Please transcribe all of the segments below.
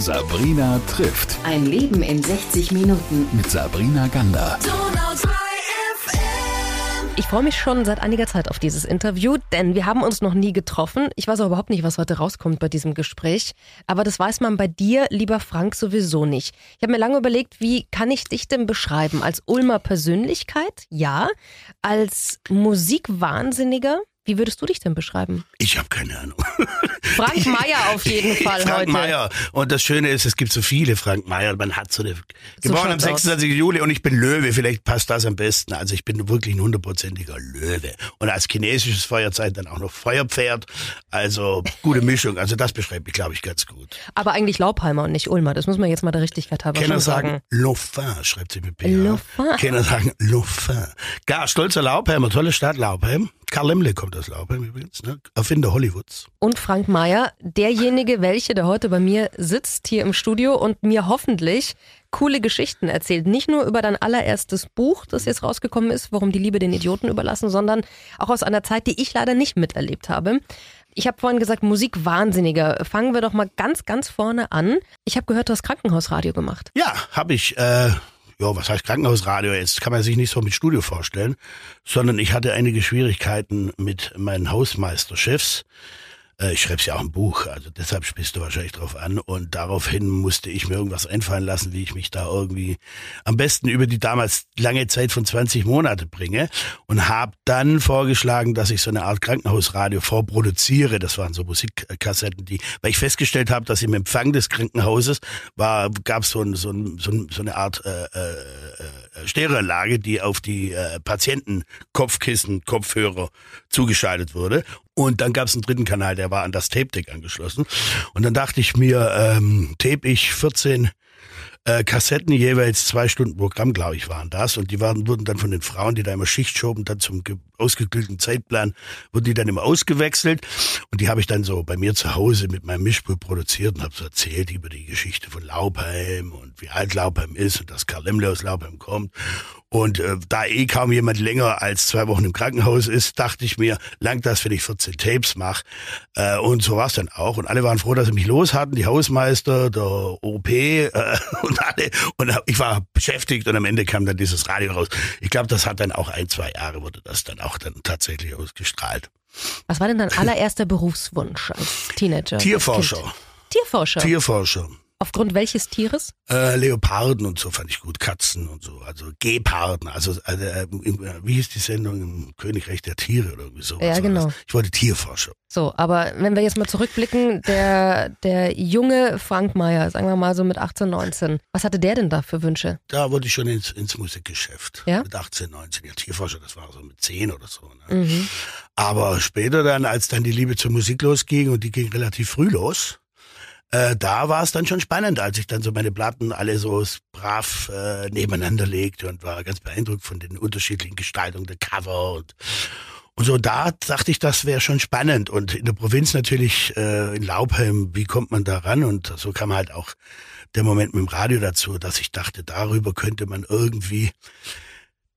Sabrina trifft. Ein Leben in 60 Minuten. Mit Sabrina Gander. Ich freue mich schon seit einiger Zeit auf dieses Interview, denn wir haben uns noch nie getroffen. Ich weiß auch überhaupt nicht, was heute rauskommt bei diesem Gespräch. Aber das weiß man bei dir, lieber Frank, sowieso nicht. Ich habe mir lange überlegt, wie kann ich dich denn beschreiben? Als Ulmer Persönlichkeit? Ja. Als Musikwahnsinniger? Wie würdest du dich denn beschreiben? Ich habe keine Ahnung. Frank Meyer auf jeden Fall Frank heute. Meyer. Und das Schöne ist, es gibt so viele Frank Meyer. Man hat so eine. Geboren am schaut's aus. 26. Juli und ich bin Löwe. Vielleicht passt das am besten. Also ich bin wirklich ein hundertprozentiger Löwe. Und als chinesisches Feuerzeichen dann auch noch Feuerpferd. Also gute Mischung. Also das beschreibt mich, glaube ich, ganz gut. Aber eigentlich Laubheimer und nicht Ulmer. Das muss man jetzt mal der Richtigkeit halber Kenner sagen sagen. Lofin, schreibt sie mit B. Lofin. Kenner sagen Lofin. Gar stolzer Laubheimer, tolle Stadt Laubheim. Karl Lemle kommt aus Laubheim übrigens, ne? Erfinder Hollywoods. Und Frank Meyer, derjenige, welche, der heute bei mir sitzt hier im Studio und mir hoffentlich coole Geschichten erzählt. Nicht nur über dein allererstes Buch, das jetzt rausgekommen ist, warum die Liebe den Idioten überlassen, sondern auch aus einer Zeit, die ich leider nicht miterlebt habe. Ich habe vorhin gesagt, Musikwahnsinniger. Fangen wir doch mal ganz, ganz vorne an. Ich habe gehört, du hast Krankenhausradio gemacht. Ja, habe ich. Äh, ja, was heißt Krankenhausradio? Jetzt kann man sich nicht so mit Studio vorstellen, sondern ich hatte einige Schwierigkeiten mit meinen Hausmeisterchefs. Äh, Ich schreibe ja auch ein Buch, also deshalb spielst du wahrscheinlich drauf an. Und daraufhin musste ich mir irgendwas einfallen lassen, wie ich mich da irgendwie am besten über die damals lange Zeit von 20 Monate bringe. Und habe dann vorgeschlagen, dass ich so eine Art Krankenhausradio vorproduziere. Das waren so Musikkassetten, die, weil ich festgestellt habe, dass im Empfang des Krankenhauses war, gab so es so, ein, so, ein, so eine Art äh, äh, äh, Stereoanlage, die auf die äh, Patienten Kopfkissen, Kopfhörer zugeschaltet wurde. Und dann gab es einen dritten Kanal, der war an das Tape-Deck angeschlossen. Und dann dachte ich mir, ähm, tape ich 14 äh, Kassetten, jeweils zwei Stunden Programm, glaube ich, waren das. Und die waren, wurden dann von den Frauen, die da immer Schicht schoben, dann zum ge- ausgeklügelten Zeitplan, wurden die dann immer ausgewechselt. Und die habe ich dann so bei mir zu Hause mit meinem Mischpult produziert und habe so erzählt über die Geschichte von Laubheim und wie alt Laubheim ist und dass Karl Lemle aus Laubheim kommt. Und äh, da eh kaum jemand länger als zwei Wochen im Krankenhaus ist, dachte ich mir, langt das, wenn ich 14 Tapes mache. Äh, und so war es dann auch. Und alle waren froh, dass sie mich los hatten, die Hausmeister, der OP äh, und alle. Und ich war beschäftigt und am Ende kam dann dieses Radio raus. Ich glaube, das hat dann auch ein, zwei Jahre, wurde das dann auch dann tatsächlich ausgestrahlt. Was war denn dein allererster Berufswunsch als Teenager? als Tierforscher. Kind? Tierforscher. Tierforscher. Aufgrund welches Tieres? Äh, Leoparden und so fand ich gut, Katzen und so, also Geparden, also, also äh, wie hieß die Sendung im Königreich der Tiere oder irgendwie sowas. Ja, genau. das. Ich wollte Tierforscher. So, aber wenn wir jetzt mal zurückblicken, der, der junge Frank Meyer, sagen wir mal so mit 18, 19, was hatte der denn da für Wünsche? Da wurde ich schon ins, ins Musikgeschäft. Ja? Mit 18, 19. Ja, Tierforscher, das war so mit 10 oder so. Ne? Aber später dann, als dann die Liebe zur Musik losging und die ging relativ früh los, äh, da war es dann schon spannend, als ich dann so meine Platten alle so brav äh, nebeneinander legte und war ganz beeindruckt von den unterschiedlichen Gestaltungen der Cover und und so da dachte ich, das wäre schon spannend. Und in der Provinz natürlich, äh, in Laubheim, wie kommt man da ran? Und so kam halt auch der Moment mit dem Radio dazu, dass ich dachte, darüber könnte man irgendwie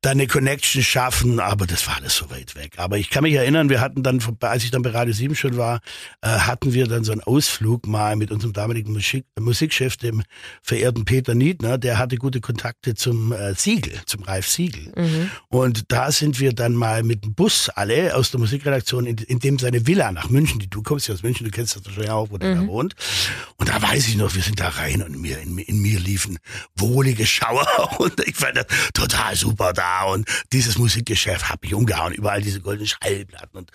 da eine Connection schaffen, aber das war alles so weit weg. Aber ich kann mich erinnern, wir hatten dann, als ich dann bei Radio 7 schon war, äh, hatten wir dann so einen Ausflug mal mit unserem damaligen Musik, Musikchef, dem verehrten Peter Niedner, der hatte gute Kontakte zum äh, Siegel, zum Ralf Siegel. Und da sind wir dann mal mit dem Bus alle aus der Musikredaktion in, in dem seine Villa nach München, die du kommst ja aus München, du kennst das wahrscheinlich auch, wo der da wohnt. Und da weiß ich noch, wir sind da rein und mir, in, mir- in mir liefen wohlige Schauer und ich fand das total super da und dieses Musikgeschäft hat mich umgehauen, überall diese goldenen Schallplatten und,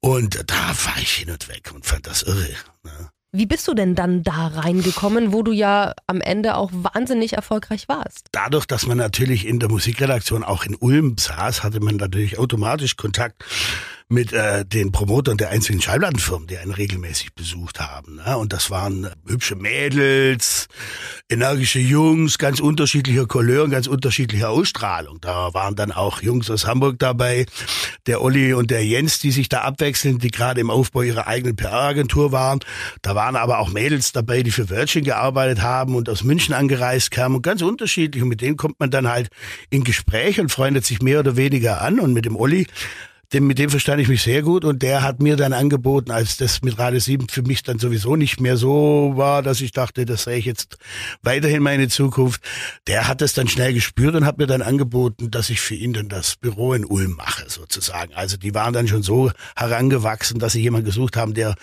und da war ich hin und weg und fand das irre. Ne? Wie bist du denn dann da reingekommen, wo du ja am Ende auch wahnsinnig erfolgreich warst? dadurch, dass man natürlich in der Musikredaktion auch in Ulm saß, hatte man natürlich automatisch Kontakt mit äh, den Promotern der einzelnen Schallplattenfirmen, die einen regelmäßig besucht haben. Ne? Und das waren hübsche Mädels, energische Jungs, ganz unterschiedlicher Couleur und ganz unterschiedlicher Ausstrahlung. Da waren dann auch Jungs aus Hamburg dabei, der Olli und der Jens, die sich da abwechseln, die gerade im Aufbau ihrer eigenen PR-Agentur waren. Da waren aber auch Mädels dabei, die für Virgin gearbeitet haben und aus München angereist kamen und ganz unterschiedlich. Und mit denen kommt man dann halt in Gespräch und freundet sich mehr oder weniger an. Und mit dem Olli dem, mit dem verstand ich mich sehr gut und der hat mir dann angeboten, als das mit Radio 7 für mich dann sowieso nicht mehr so war, dass ich dachte, das sehe ich jetzt weiterhin meine Zukunft. Der hat das dann schnell gespürt und hat mir dann angeboten, dass ich für ihn dann das Büro in Ulm mache, sozusagen. Also die waren dann schon so herangewachsen, dass sie jemanden gesucht haben, der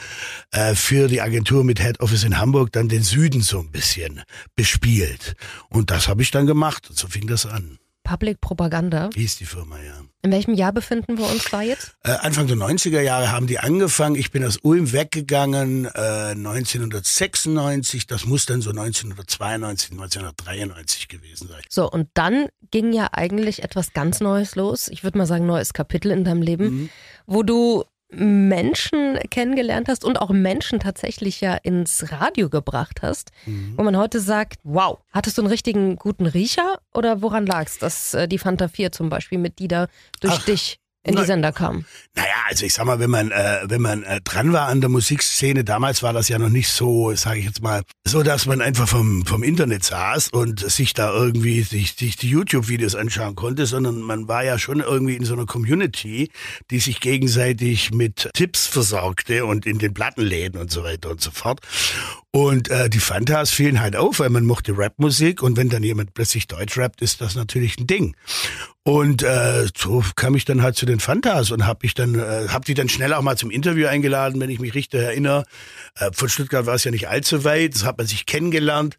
äh, für die Agentur mit Head Office in Hamburg dann den Süden so ein bisschen bespielt. Und das habe ich dann gemacht und so fing das an. Public Propaganda. Hieß die Firma, ja. In welchem Jahr befinden wir uns da jetzt? Äh, Anfang der 90er Jahre haben die angefangen. Ich bin aus Ulm weggegangen äh, 1996. Das muss dann so 1992, 1993 gewesen sein. So, und dann ging ja eigentlich etwas ganz Neues los. Ich würde mal sagen, neues Kapitel in deinem Leben, Mhm. wo du Menschen kennengelernt hast und auch Menschen tatsächlich ja ins Radio gebracht hast, Mhm. wo man heute sagt, wow, hattest du einen richtigen guten Riecher oder woran lag es, dass äh, die Fanta 4 zum Beispiel mit die da durch Ach, dich in die. Sender kam? Naja, also ich sag mal, wenn man äh, wenn man äh, dran war an der Musikszene, damals war das ja noch nicht so, sage ich jetzt mal, so, dass man einfach vom vom Internet saß und sich da irgendwie sich, sich die YouTube-Videos anschauen konnte, sondern man war ja schon irgendwie in so einer Community, die sich gegenseitig mit Tipps versorgte und in den Plattenläden und so weiter und so fort. Und äh, die Fantas fielen halt auf, weil man mochte Rapmusik und wenn dann jemand plötzlich Deutsch rappt, ist das natürlich ein Ding. Und äh, so kam ich dann halt zu den Fantas und habe ich dann äh, hab die dann schnell auch mal zum Interview eingeladen, wenn ich mich richtig erinnere. Äh, von Stuttgart war es ja nicht allzu weit, das hat man sich kennengelernt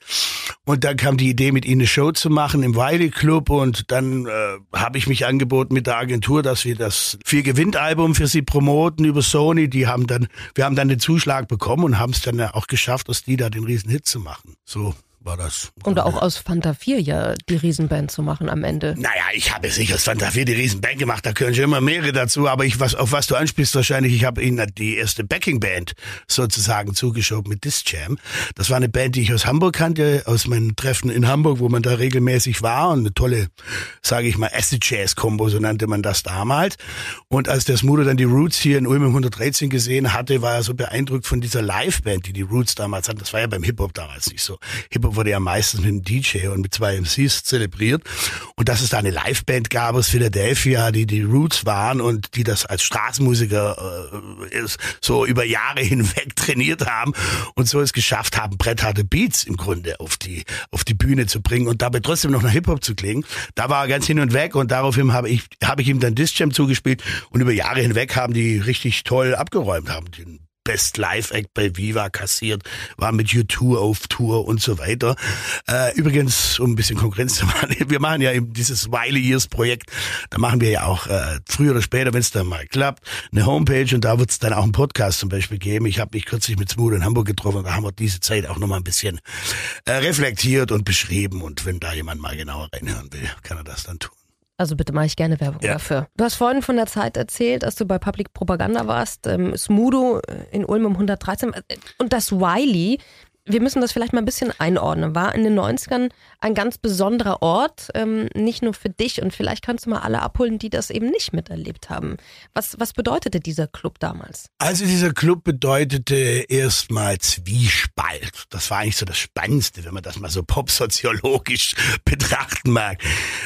und dann kam die Idee, mit ihnen eine Show zu machen im Wiley Club und dann äh, habe ich mich angeboten mit der Agentur, dass wir das vier Gewinnt-Album für sie promoten über Sony. Die haben dann, wir haben dann den Zuschlag bekommen und haben es dann auch geschafft, aus die da den riesen Hit zu machen. So war das. Und auch aus Fanta 4 ja die Riesenband zu machen am Ende. Naja, ich habe sicher aus Fanta 4 die Riesenband gemacht, da können schon immer mehrere dazu, aber ich, was, auf was du anspielst wahrscheinlich, ich habe ihnen die erste Backing-Band sozusagen zugeschoben mit Disc Jam. Das war eine Band, die ich aus Hamburg kannte, aus meinen Treffen in Hamburg, wo man da regelmäßig war und eine tolle, sage ich mal, Acid-Jazz-Kombo, so nannte man das damals. Und als der Smudo dann die Roots hier in Ulm im 113 gesehen hatte, war er so beeindruckt von dieser Live-Band, die die Roots damals hatten. Das war ja beim Hip-Hop damals nicht so. Hip-Hop wurde ja meistens mit einem DJ und mit zwei MCs zelebriert. Und dass es da eine Live-Band gab aus Philadelphia, die die Roots waren und die das als Straßenmusiker äh, so über Jahre hinweg trainiert haben und so es geschafft haben, brettharte Beats im Grunde auf die, auf die Bühne zu bringen und dabei trotzdem noch nach Hip-Hop zu klingen. Da war er ganz hin und weg und daraufhin habe ich, habe ich ihm dann Disc Jam zugespielt und über Jahre hinweg haben die richtig toll abgeräumt, haben den Best Live Act bei Viva kassiert, war mit U2 auf Tour und so weiter. Äh, übrigens, um ein bisschen Konkurrenz zu machen, wir machen ja eben dieses Wiley Years Projekt, da machen wir ja auch äh, früher oder später, wenn es dann mal klappt, eine Homepage und da wird es dann auch einen Podcast zum Beispiel geben. Ich habe mich kürzlich mit Smooth in Hamburg getroffen da haben wir diese Zeit auch nochmal ein bisschen äh, reflektiert und beschrieben und wenn da jemand mal genauer reinhören will, kann er das dann tun. Also bitte mache ich gerne Werbung Ja. dafür. Du hast vorhin von der Zeit erzählt, als du bei Public Propaganda warst, ähm, Smudo in Ulm um 113 äh, und das Wiley. Wir müssen das vielleicht mal ein bisschen einordnen. War in den 90ern ein ganz besonderer Ort, ähm, nicht nur für dich und vielleicht kannst du mal alle abholen, die das eben nicht miterlebt haben. Was, was bedeutete dieser Club damals? Also dieser Club bedeutete erstmal Zwiespalt. Das war eigentlich so das Spannendste, wenn man das mal so popsoziologisch betrachten mag.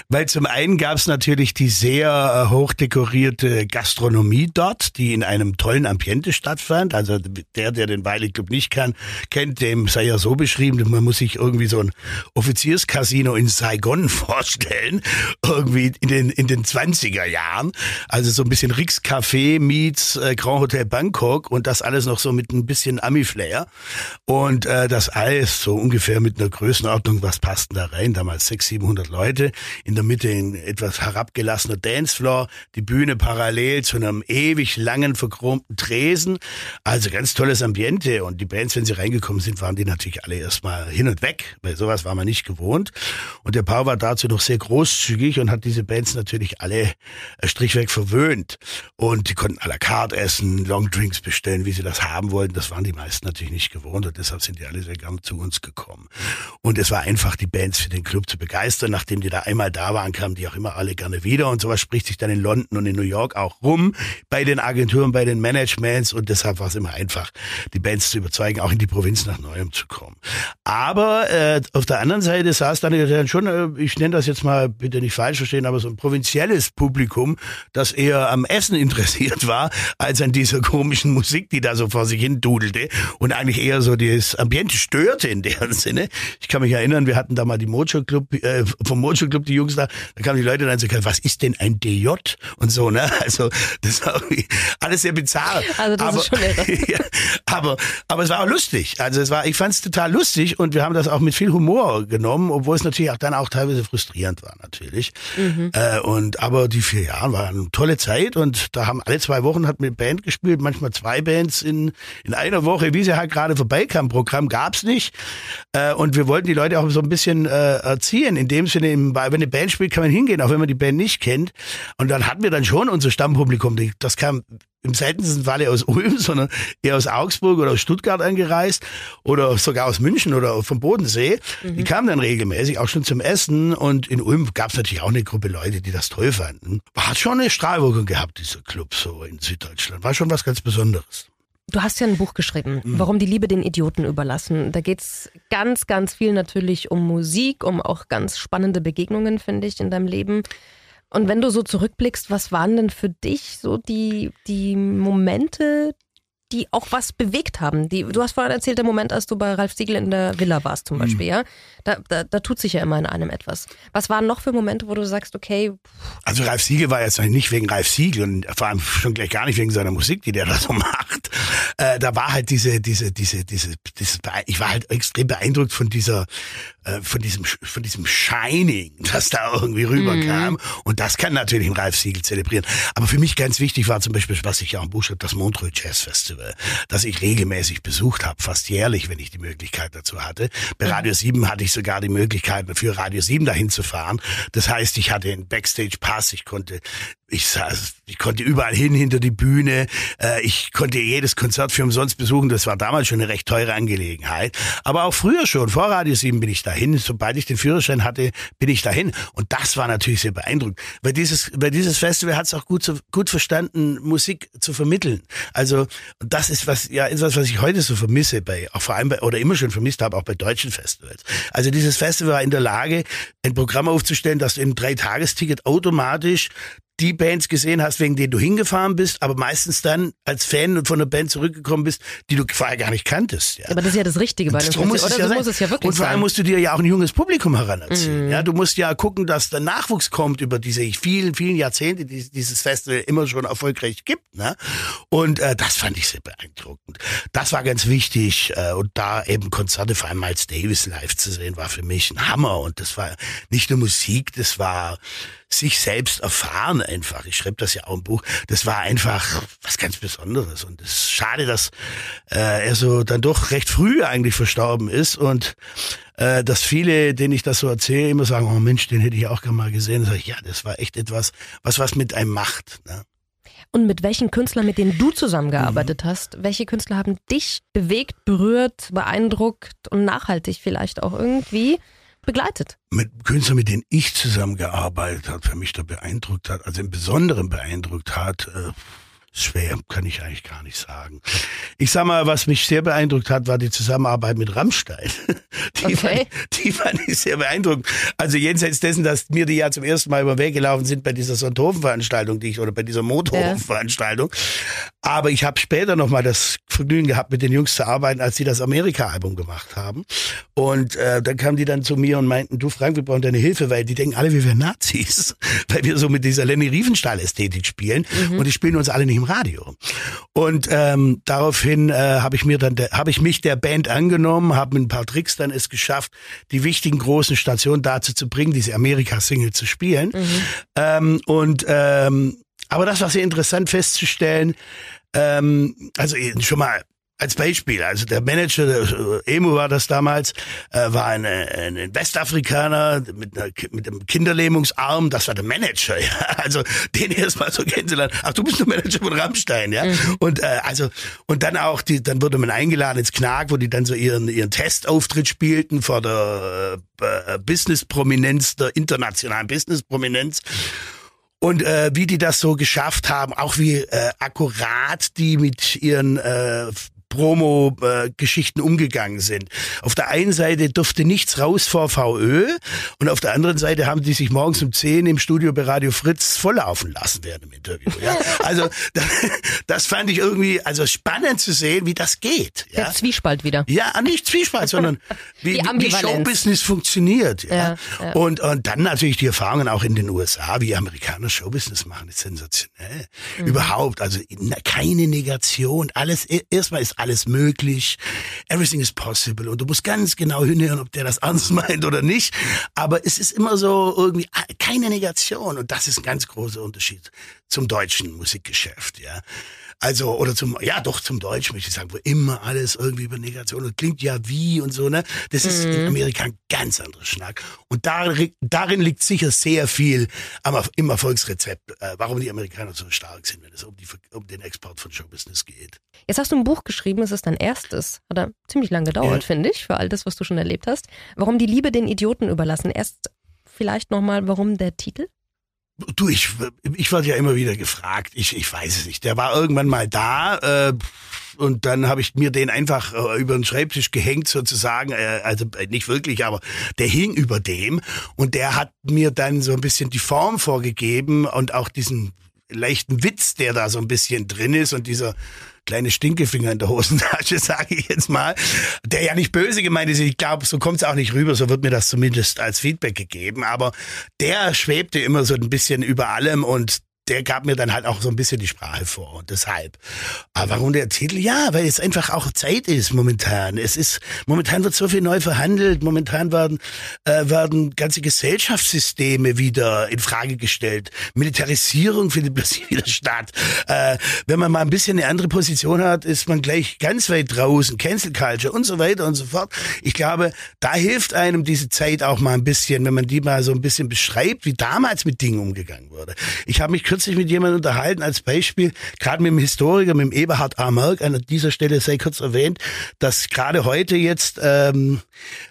Weil zum einen gab es natürlich die sehr äh, hochdekorierte Gastronomie dort, die in einem tollen Ambiente stattfand. Also der, der den Wiley Club nicht kann, kennt, dem sei ja so beschrieben, man muss sich irgendwie so ein Offizierscasino in Saigon vorstellen, irgendwie in den, in den 20er Jahren. Also so ein bisschen Rix Café meets äh, Grand Hotel Bangkok und das alles noch so mit ein bisschen Ami-Flair. Und äh, das alles so ungefähr mit einer Größenordnung, was passten da rein? Damals 600, 700 Leute. In der Mitte ein etwas herabgelassener Dancefloor, die Bühne parallel zu einem ewig langen, verchromten Tresen. Also ganz tolles Ambiente. Und die Bands, wenn sie reingekommen sind, waren die natürlich alle erstmal hin und weg, weil sowas war man nicht gewohnt. Und der Paul war dazu noch sehr großzügig und hat diese Bands natürlich alle äh, strichweg verwöhnt. Und die konnten à la carte essen, Longdrinks bestellen, wie sie das haben wollten. Das waren die meisten natürlich nicht gewohnt und deshalb sind die alle sehr gern zu uns gekommen. Und es war einfach, die Bands für den Club zu begeistern. Nachdem die da einmal da waren, kamen die auch immer alle gerne wieder. Und sowas spricht sich dann in London und in New York auch rum, bei den Agenturen, bei den Managements. Und deshalb war es immer einfach, die Bands zu überzeugen, auch in die Provinz nach Neuem zu kommen. Aber äh, auf der anderen Seite saß dann schon, äh, ich nenne das jetzt mal, bitte nicht falsch verstehen, aber so ein provinzielles Publikum, das eher am Essen interessiert war, als an dieser komischen Musik, die da so vor sich hin dudelte und eigentlich eher so das Ambiente störte in deren Sinne. Ich kann mich erinnern, wir hatten da mal die Mojo Club, äh, vom Mojo Club die Jungs da, da kamen die Leute dann so, was ist denn ein DJ? Und so, ne? Also das war irgendwie alles sehr bizarr. Also das aber, ist schon irre. ja, aber, aber es war auch lustig. Also es war, ich fand es total lustig und wir haben das auch mit viel Humor genommen, obwohl es natürlich auch dann auch teilweise frustrierend war natürlich. Mhm. Äh, und aber die vier Jahre waren eine tolle Zeit und da haben alle zwei Wochen hat mit Band gespielt, manchmal zwei Bands in in einer Woche, wie sie halt gerade vorbeikam. Programm gab's nicht äh, und wir wollten die Leute auch so ein bisschen äh, erziehen, in dem Sinne, wenn eine Band spielt, kann man hingehen, auch wenn man die Band nicht kennt. Und dann hatten wir dann schon unser Stammpublikum. Das kam im seltensten Falle aus Ulm, sondern eher aus Augsburg oder aus Stuttgart angereist oder sogar aus München oder vom Bodensee. Mhm. Die kamen dann regelmäßig auch schon zum Essen und in Ulm gab es natürlich auch eine Gruppe Leute, die das toll fanden. Hat schon eine Strahlwirkung gehabt, dieser Club so in Süddeutschland. War schon was ganz Besonderes. Du hast ja ein Buch geschrieben, mhm. Warum die Liebe den Idioten überlassen. Da geht's ganz, ganz viel natürlich um Musik, um auch ganz spannende Begegnungen, finde ich, in deinem Leben. Und wenn du so zurückblickst, was waren denn für dich so die, die Momente, die auch was bewegt haben. Die, du hast vorhin erzählt, der Moment, als du bei Ralf Siegel in der Villa warst zum Beispiel, mhm. ja? Da, da, da tut sich ja immer in einem etwas. Was waren noch für Momente, wo du sagst, okay... Also Ralf Siegel war jetzt nicht wegen Ralf Siegel und vor allem schon gleich gar nicht wegen seiner Musik, die der da so macht. Äh, da war halt diese, diese, diese, diese, diese, ich war halt extrem beeindruckt von dieser, äh, von diesem, von diesem Shining, das da irgendwie rüberkam. Mhm. Und das kann natürlich Ralf Siegel zelebrieren. Aber für mich ganz wichtig war zum Beispiel, was ich ja auch im Buch schreibe, das Montreux Jazz Festival. Das ich regelmäßig besucht habe, fast jährlich, wenn ich die Möglichkeit dazu hatte. Bei mhm. Radio 7 hatte ich sogar die Möglichkeit, für Radio 7 dahin zu fahren. Das heißt, ich hatte einen Backstage-Pass, ich konnte ich, saß, ich konnte überall hin hinter die Bühne. Äh, ich konnte jedes Konzert für umsonst besuchen. Das war damals schon eine recht teure Angelegenheit. Aber auch früher schon, vor Radio 7 bin ich dahin. Sobald ich den Führerschein hatte, bin ich dahin. Und das war natürlich sehr beeindruckend. Weil dieses, weil dieses Festival hat es auch gut, gut verstanden, Musik zu vermitteln. Also das ist was, ja, ist was, was ich heute so vermisse bei, auch vor allem bei, oder immer schon vermisst habe, auch bei deutschen Festivals. Also dieses Festival war in der Lage, ein Programm aufzustellen, das im Dreitagesticket automatisch die Bands gesehen hast, wegen denen du hingefahren bist, aber meistens dann als Fan von einer Band zurückgekommen bist, die du vorher gar nicht kanntest. Ja. Aber das ist ja das Richtige bei einem so muss, oder? Ja so muss es ja wirklich Und vor allem sein. musst du dir ja auch ein junges Publikum heranerziehen. Mhm. Ja, du musst ja gucken, dass der Nachwuchs kommt über diese vielen, vielen Jahrzehnte, die dieses Festival immer schon erfolgreich gibt. Ne? Und äh, das fand ich sehr beeindruckend. Das war ganz wichtig. Äh, und da eben Konzerte, vor allem Miles Davis live zu sehen, war für mich ein Hammer. Und das war nicht nur Musik, das war sich selbst erfahren einfach. Ich schreibe das ja auch im Buch. Das war einfach was ganz Besonderes. Und es ist schade, dass äh, er so dann doch recht früh eigentlich verstorben ist und äh, dass viele, denen ich das so erzähle, immer sagen, oh Mensch, den hätte ich auch gerne mal gesehen. Sag ich, ja, das war echt etwas, was was mit einem macht. Ne? Und mit welchen Künstlern, mit denen du zusammengearbeitet mhm. hast, welche Künstler haben dich bewegt, berührt, beeindruckt und nachhaltig vielleicht auch irgendwie begleitet? Mit Künstlern, mit denen ich zusammengearbeitet habe, wer mich da beeindruckt hat, also im Besonderen beeindruckt hat, äh, schwer, kann ich eigentlich gar nicht sagen. Ich sag mal, was mich sehr beeindruckt hat, war die Zusammenarbeit mit Rammstein. Die, okay. fand, die fand ich sehr beeindruckend. Also jenseits dessen, dass mir die ja zum ersten Mal über Weg gelaufen sind bei dieser Sonthofen-Veranstaltung, die ich, oder bei dieser Motorhofen-Veranstaltung. Aber ich habe später nochmal das Vergnügen gehabt, mit den Jungs zu arbeiten, als sie das Amerika-Album gemacht haben. Und äh, dann kamen die dann zu mir und meinten, du Frank, wir brauchen deine Hilfe, weil die denken alle, wir wären Nazis, weil wir so mit dieser Lenny Riefenstahl-Ästhetik spielen mhm. und die spielen uns alle nicht im Radio. Und ähm, daraufhin äh, habe ich mir dann, habe ich mich der Band angenommen, habe mit ein paar Tricks dann es geschafft, die wichtigen großen Stationen dazu zu bringen, diese Amerika-Single zu spielen. Mhm. Ähm, und ähm, aber das war sehr interessant festzustellen. Ähm, also schon mal als Beispiel, also der Manager, der Emu war das damals, äh, war ein, ein Westafrikaner mit, einer, mit einem Kinderlähmungsarm, das war der Manager, ja. Also den erstmal so kennenzulernen. Ach, du bist der Manager von Rammstein, ja. Mhm. Und äh, also und dann auch die, dann wurde man eingeladen ins Knag, wo die dann so ihren ihren Testauftritt spielten vor der äh, Business-Prominenz, der internationalen Business-Prominenz und äh, wie die das so geschafft haben, auch wie äh, akkurat die mit ihren äh, Promo-Geschichten umgegangen sind. Auf der einen Seite durfte nichts raus vor VÖ und auf der anderen Seite haben die sich morgens um 10 im Studio bei Radio Fritz volllaufen lassen während dem Interview. Ja? Also das fand ich irgendwie also spannend zu sehen, wie das geht. Ja? Der Zwiespalt wieder. Ja, nicht Zwiespalt, sondern wie, wie. Showbusiness funktioniert. Ja? Ja. Und, und dann natürlich die Erfahrungen auch in den USA, wie Amerikaner Showbusiness machen, ist sensationell. Mhm. Überhaupt, also keine Negation, alles, e- erstmal ist alles möglich, everything is possible. Und du musst ganz genau hinhören, ob der das ernst meint oder nicht, aber es ist immer so irgendwie ah, keine Negation. Und das ist ein ganz großer Unterschied zum deutschen Musikgeschäft, ja. Also, oder zum, ja doch, zum Deutsch möchte ich sagen, wo immer alles irgendwie über Negation und klingt ja wie und so, ne? Das ist in Amerika ein ganz anderer Schnack. Und darin, darin liegt sicher sehr viel am, im Erfolgsrezept, äh, warum die Amerikaner so stark sind, wenn es um, die, um den Export von Showbusiness geht. Jetzt hast du ein Buch geschrieben, es ist dein erstes. Hat er ziemlich lange gedauert, Ja. finde ich, für all das, was du schon erlebt hast. Warum die Liebe den Idioten überlassen? Erst vielleicht nochmal, warum der Titel? Du, ich, ich werde ja immer wieder gefragt. Ich, ich weiß es nicht. Der war irgendwann mal da äh, und dann habe ich mir den einfach äh, über den Schreibtisch gehängt sozusagen. Äh, also äh, nicht wirklich, aber der hing über dem und der hat mir dann so ein bisschen die Form vorgegeben und auch diesen leichten Witz, der da so ein bisschen drin ist und dieser kleine Stinkefinger in der Hosentasche, sage ich jetzt mal, der ja nicht böse gemeint ist. Ich glaube, so kommt es auch nicht rüber, so wird mir das zumindest als Feedback gegeben. Aber der schwebte immer so ein bisschen über allem und der gab mir dann halt auch so ein bisschen die Sprache vor und deshalb. Aber warum der Titel? Ja, weil es einfach auch Zeit ist momentan. Es ist momentan wird so viel neu verhandelt. Momentan werden äh, werden ganze Gesellschaftssysteme wieder in Frage gestellt. Militarisierung findet plötzlich wieder statt. Äh, wenn man mal ein bisschen eine andere Position hat, ist man gleich ganz weit draußen. Cancel Culture und so weiter und so fort. Ich glaube, da hilft einem diese Zeit auch mal ein bisschen, wenn man die mal so ein bisschen beschreibt, wie damals mit Dingen umgegangen wurde. Ich habe mich kürzlich mit jemandem unterhalten, als Beispiel, gerade mit dem Historiker, mit dem Eberhard A. Merck, an dieser Stelle sei kurz erwähnt, dass gerade heute jetzt ähm,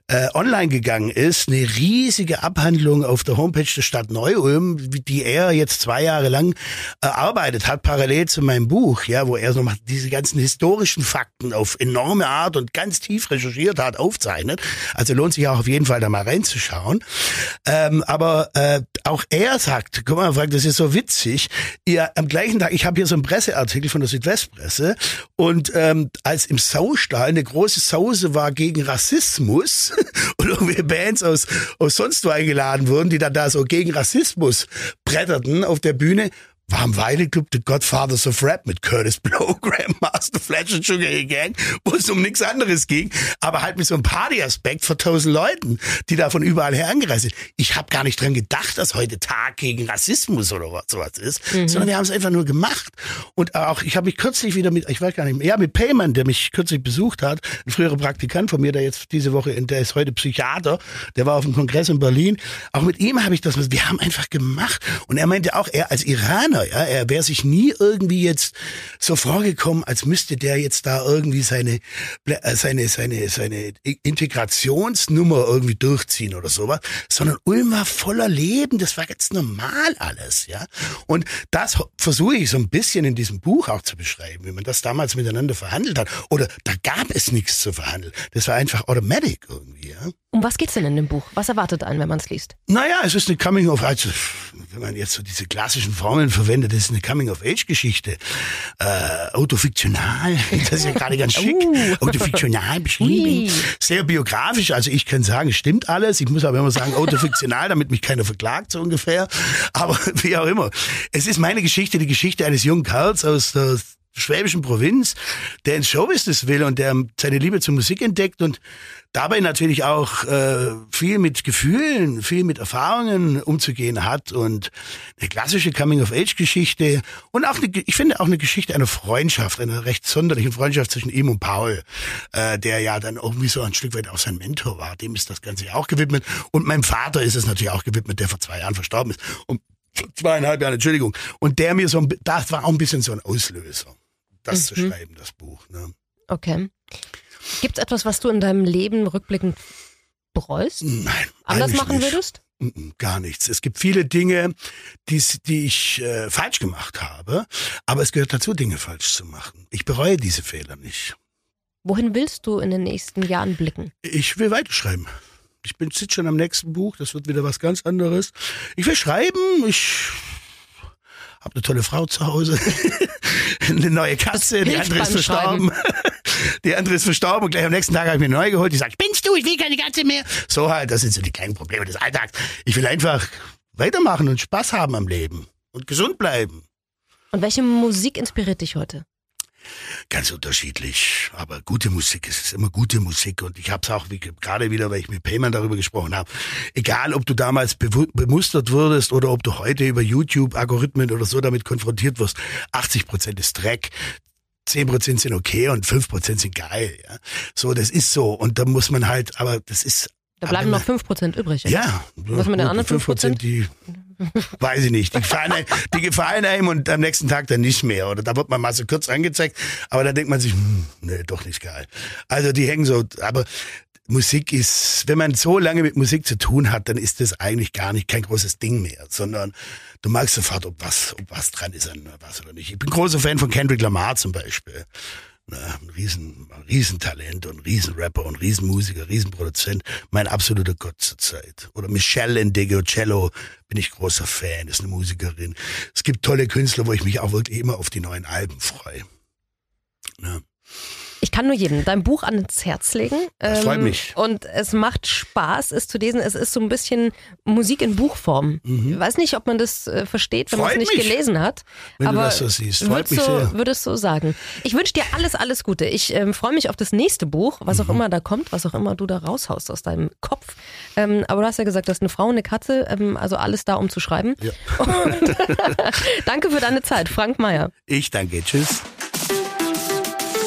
äh, online gegangen ist, eine riesige Abhandlung auf der Homepage der Stadt Neu-Ulm, die er jetzt zwei Jahre lang erarbeitet hat, parallel zu meinem Buch, ja, wo er so macht, diese ganzen historischen Fakten auf enorme Art und ganz tief recherchiert hat, aufzeichnet. Also lohnt sich auch auf jeden Fall da mal reinzuschauen. Ähm, aber äh, auch er sagt, guck mal, Frank, das ist so witzig. Ihr am gleichen Tag, ich habe hier so einen Presseartikel von der Südwestpresse und ähm, als im Saustall eine große Sause war gegen Rassismus und irgendwie Bands aus, aus sonst wo eingeladen wurden, die dann da so gegen Rassismus bretterten auf der Bühne, war am Weideclub The Godfathers of Rap mit Curtis Blow, Grandmaster Flash und Sugar Hill Gang, wo es um nichts anderes ging, aber halt mit so einem Partyaspekt vor tausend Leuten, die da von überall her angereist sind. Ich habe gar nicht dran gedacht, dass heute Tag gegen Rassismus oder was, sowas ist, sondern wir haben es einfach nur gemacht. Und auch, ich habe mich kürzlich wieder mit, ich weiß gar nicht mehr, ja, mit Payman, der mich kürzlich besucht hat, ein früherer Praktikant von mir, der jetzt diese Woche, der ist heute Psychiater, der war auf dem Kongress in Berlin. Auch mit ihm habe ich das, wir haben einfach gemacht. Und er meinte auch, er als Iraner, ja, er wäre sich nie irgendwie jetzt so vorgekommen, als müsste der jetzt da irgendwie seine, äh, seine, seine, seine Integrationsnummer irgendwie durchziehen oder sowas, sondern Ulm war voller Leben, das war ganz normal alles, ja. Und das versuche ich so ein bisschen in diesem Buch auch zu beschreiben, wie man das damals miteinander verhandelt hat. Oder da gab es nichts zu verhandeln. Das war einfach automatic irgendwie, ja. Um was geht's denn in dem Buch? Was erwartet einen, wenn man es liest? Naja, es ist eine Coming of also wenn man jetzt so diese klassischen Formeln verwendet, das ist eine Coming of Age Geschichte. Äh, autofiktional, das ist ja gerade ganz schick. Uh. Autofiktional beschrieben. Sehr biografisch, also ich kann sagen, es stimmt alles. Ich muss aber immer sagen, autofiktional, damit mich keiner verklagt, so ungefähr. Aber wie auch immer. Es ist meine Geschichte, die Geschichte eines jungen Kerls aus der schwäbischen Provinz, der ins Showbusiness will und der seine Liebe zur Musik entdeckt und dabei natürlich auch äh, viel mit Gefühlen, viel mit Erfahrungen umzugehen hat und eine klassische Coming-of-Age-Geschichte und auch eine, ich finde auch eine Geschichte einer Freundschaft, einer recht sonderlichen Freundschaft zwischen ihm und Paul, äh, der ja dann irgendwie so ein Stück weit auch sein Mentor war. Dem ist das Ganze ja auch gewidmet und meinem Vater ist es natürlich auch gewidmet, der vor zwei Jahren verstorben ist. Und zweieinhalb Jahren, Entschuldigung. Und der mir so, ein, das war auch ein bisschen so ein Auslöser, das zu schreiben, das Buch. Ne? Okay. Gibt's etwas, was du in deinem Leben rückblickend bereust? Nein. Anders machen nicht. würdest? Mm, Gar nichts. Es gibt viele Dinge, die's, die ich äh, falsch gemacht habe, aber es gehört dazu, Dinge falsch zu machen. Ich bereue diese Fehler nicht. Wohin willst du in den nächsten Jahren blicken? Ich will weiterschreiben. Ich bin sitze schon am nächsten Buch, das wird wieder was ganz anderes. Ich will schreiben, ich habe eine tolle Frau zu Hause, eine neue Katze, die andere ist verstorben. Die andere ist verstorben und gleich am nächsten Tag habe ich mir neue geholt. Die sagt, spinnst du, ich will keine Katze mehr. So halt, das sind so die kleinen Probleme des Alltags. Ich will einfach weitermachen und Spaß haben am Leben und gesund bleiben. Und welche Musik inspiriert dich heute? Ganz unterschiedlich, aber gute Musik, es ist immer gute Musik und ich habe es auch wie, gerade wieder, weil ich mit Payman darüber gesprochen habe. Egal, ob du damals bemustert wurdest oder ob du heute über YouTube Algorithmen oder so damit konfrontiert wirst, 80 Prozent ist Dreck. 10% sind okay und 5% sind geil. Ja. So, das ist so. Und da muss man halt, aber das ist. Da bleiben noch 5% übrig. oder? Ja. Was mit den anderen 5%? Die, weiß ich nicht. Die gefallen, einem, die gefallen einem und am nächsten Tag dann nicht mehr. Oder da wird man mal so kurz angezeigt, aber da denkt man sich, hm, nee, doch nicht geil. Also die hängen so, aber Musik ist, wenn man so lange mit Musik zu tun hat, dann ist das eigentlich gar nicht kein großes Ding mehr, sondern du magst sofort, ob was, ob was dran ist an was oder nicht. Ich bin großer Fan von Kendrick Lamar zum Beispiel. Na, ein riesen, Riesentalent und Riesenrapper und Riesenmusiker, Riesenproduzent. Mein absoluter Gott zur Zeit. Oder Michelle Cello bin ich großer Fan, ist eine Musikerin. Es gibt tolle Künstler, wo ich mich auch wirklich immer auf die neuen Alben freue. Ja. Ich kann nur jedem dein Buch ans Herz legen. Das freut mich. Und es macht Spaß, es zu lesen. Es ist so ein bisschen Musik in Buchform. Ich weiß nicht, ob man das äh, versteht, wenn man es Mhm. Nicht mich, gelesen hat. wenn du aber das so siehst. Freut mich so, sehr. Würdest so sagen. Ich wünsche dir alles, alles Gute. Ich ähm, freue mich auf das nächste Buch, was Mhm. auch immer da kommt, was auch immer du da raushaust aus deinem Kopf. Ähm, aber du hast ja gesagt, du hast eine Frau, eine Katze, ähm, also alles da, um zu schreiben. Ja. Und danke für deine Zeit, Frank Meyer. Ich danke. Tschüss.